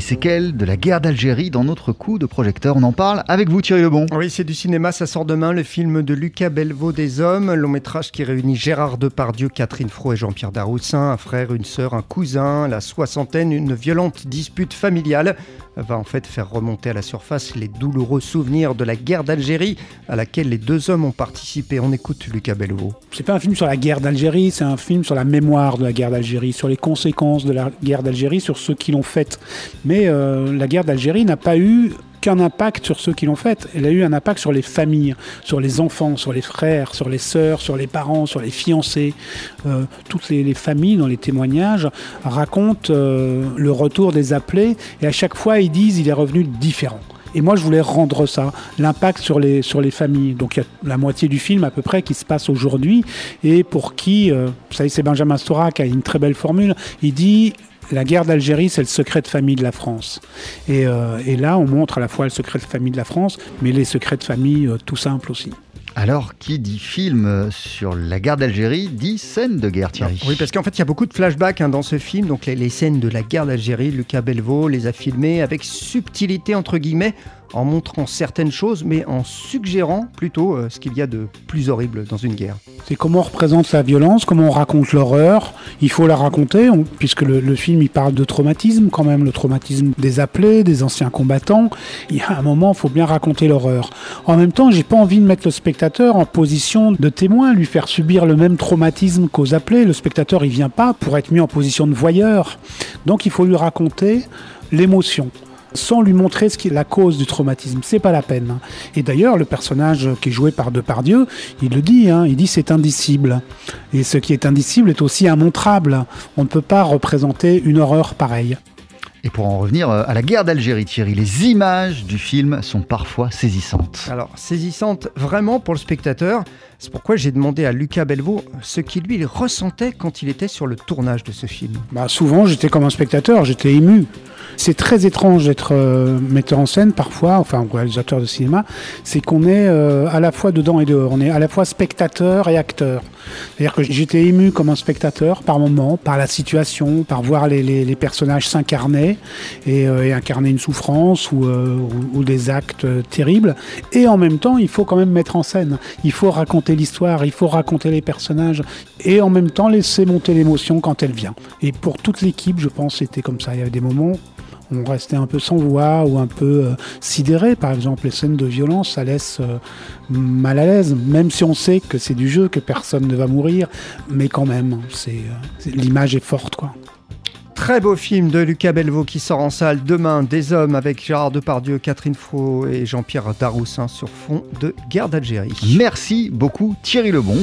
les séquelles de la guerre d'Algérie dans notre coup de projecteur. On en parle avec vous Thierry Lebon. Oui, c'est du cinéma, ça sort demain, le film de Lucas Belvaux des Hommes, long métrage qui réunit Gérard Depardieu, Catherine Fro et Jean-Pierre Daroussin, un frère, une sœur, un cousin, la soixantaine, une violente dispute familiale va en fait faire remonter à la surface les douloureux souvenirs de la guerre d'Algérie à laquelle les deux hommes ont participé. On écoute Lucas Belvaux. C'est pas un film sur la guerre d'Algérie, c'est un film sur la mémoire de la guerre d'Algérie, sur les conséquences de la guerre d'Algérie, sur ceux qui l'ont faite. Mais euh, la guerre d'Algérie n'a pas eu qu'un impact sur ceux qui l'ont faite. Elle a eu un impact sur les familles, sur les enfants, sur les frères, sur les sœurs, sur les parents, sur les fiancés. Euh, toutes les, familles, dans les témoignages, racontent euh, le retour des appelés et à chaque fois, ils disent il est revenu différent. Et moi, je voulais rendre ça, l'impact sur les, sur les familles. Donc, il y a la moitié du film à peu près qui se passe aujourd'hui et pour qui, euh, vous savez, c'est Benjamin Stora qui a une très belle formule. Il dit la guerre d'Algérie, c'est le secret de famille de la France. Euh, et, là, on montre à la fois le secret de famille de la France, mais les secrets de famille euh, tout simples aussi. Alors, qui dit film sur la guerre d'Algérie dit scène de guerre, Thierry Oui, parce qu'en fait, il y a beaucoup de flashbacks hein, dans ce film. Donc, les, les, scènes de la guerre d'Algérie, Lucas Belvaux les a filmées avec subtilité, entre guillemets, en montrant certaines choses, mais en suggérant plutôt euh, ce qu'il y a de plus horrible dans une guerre. C'est comment on représente la violence, comment on raconte l'horreur. Il faut la raconter, puisque le, film il parle de traumatisme quand même, le traumatisme des appelés, des anciens combattants. Il y a un moment, il faut bien raconter l'horreur. En même temps, j'ai pas envie de mettre le spectateur en position de témoin, lui faire subir le même traumatisme qu'aux appelés. Le spectateur, il vient pas pour être mis en position de voyeur. Donc, il faut lui raconter l'émotion sans lui montrer ce qui est la cause du traumatisme. C'est pas la peine. Et d'ailleurs, le personnage qui est joué par Depardieu, il le dit, hein, il dit c'est indicible. Et ce qui est indicible est aussi immontrable. On ne peut pas représenter une horreur pareille. Et pour en revenir euh, à la guerre d'Algérie, Thierry, les images du film sont parfois saisissantes. Alors, saisissantes vraiment pour le spectateur. C'est pourquoi j'ai demandé à Lucas Belvaux ce qu'il lui ressentait quand il était sur le tournage de ce film. Bah, souvent, j'étais comme un spectateur, j'étais ému. C'est très étrange d'être euh, metteur en scène parfois, enfin réalisateur de cinéma, c'est qu'on est, euh, à la fois dedans et dehors. On est à la fois spectateur et acteur. C'est-à-dire que j'étais ému comme un spectateur par moment, par la situation, par voir les, personnages s'incarner euh, et, incarner une souffrance ou, ou, des actes terribles. Et en même temps, il faut quand même mettre en scène. Il faut raconter l'histoire, il faut raconter les personnages et en même temps laisser monter l'émotion quand elle vient. Et pour toute l'équipe, je pense, c'était comme ça. Il y avait des moments on restait un peu sans voix ou un peu euh, sidéré. Par exemple, les scènes de violence, ça laisse euh, mal à l'aise, même si on sait que c'est du jeu, que personne ne va mourir, mais quand même, c'est euh, l'image est forte, quoi. Très beau film de Lucas Belvaux qui sort en salle demain, Des hommes avec Gérard Depardieu, Catherine Fro et Jean-Pierre Daroussin sur fond de guerre d'Algérie. Merci beaucoup Thierry Lebon.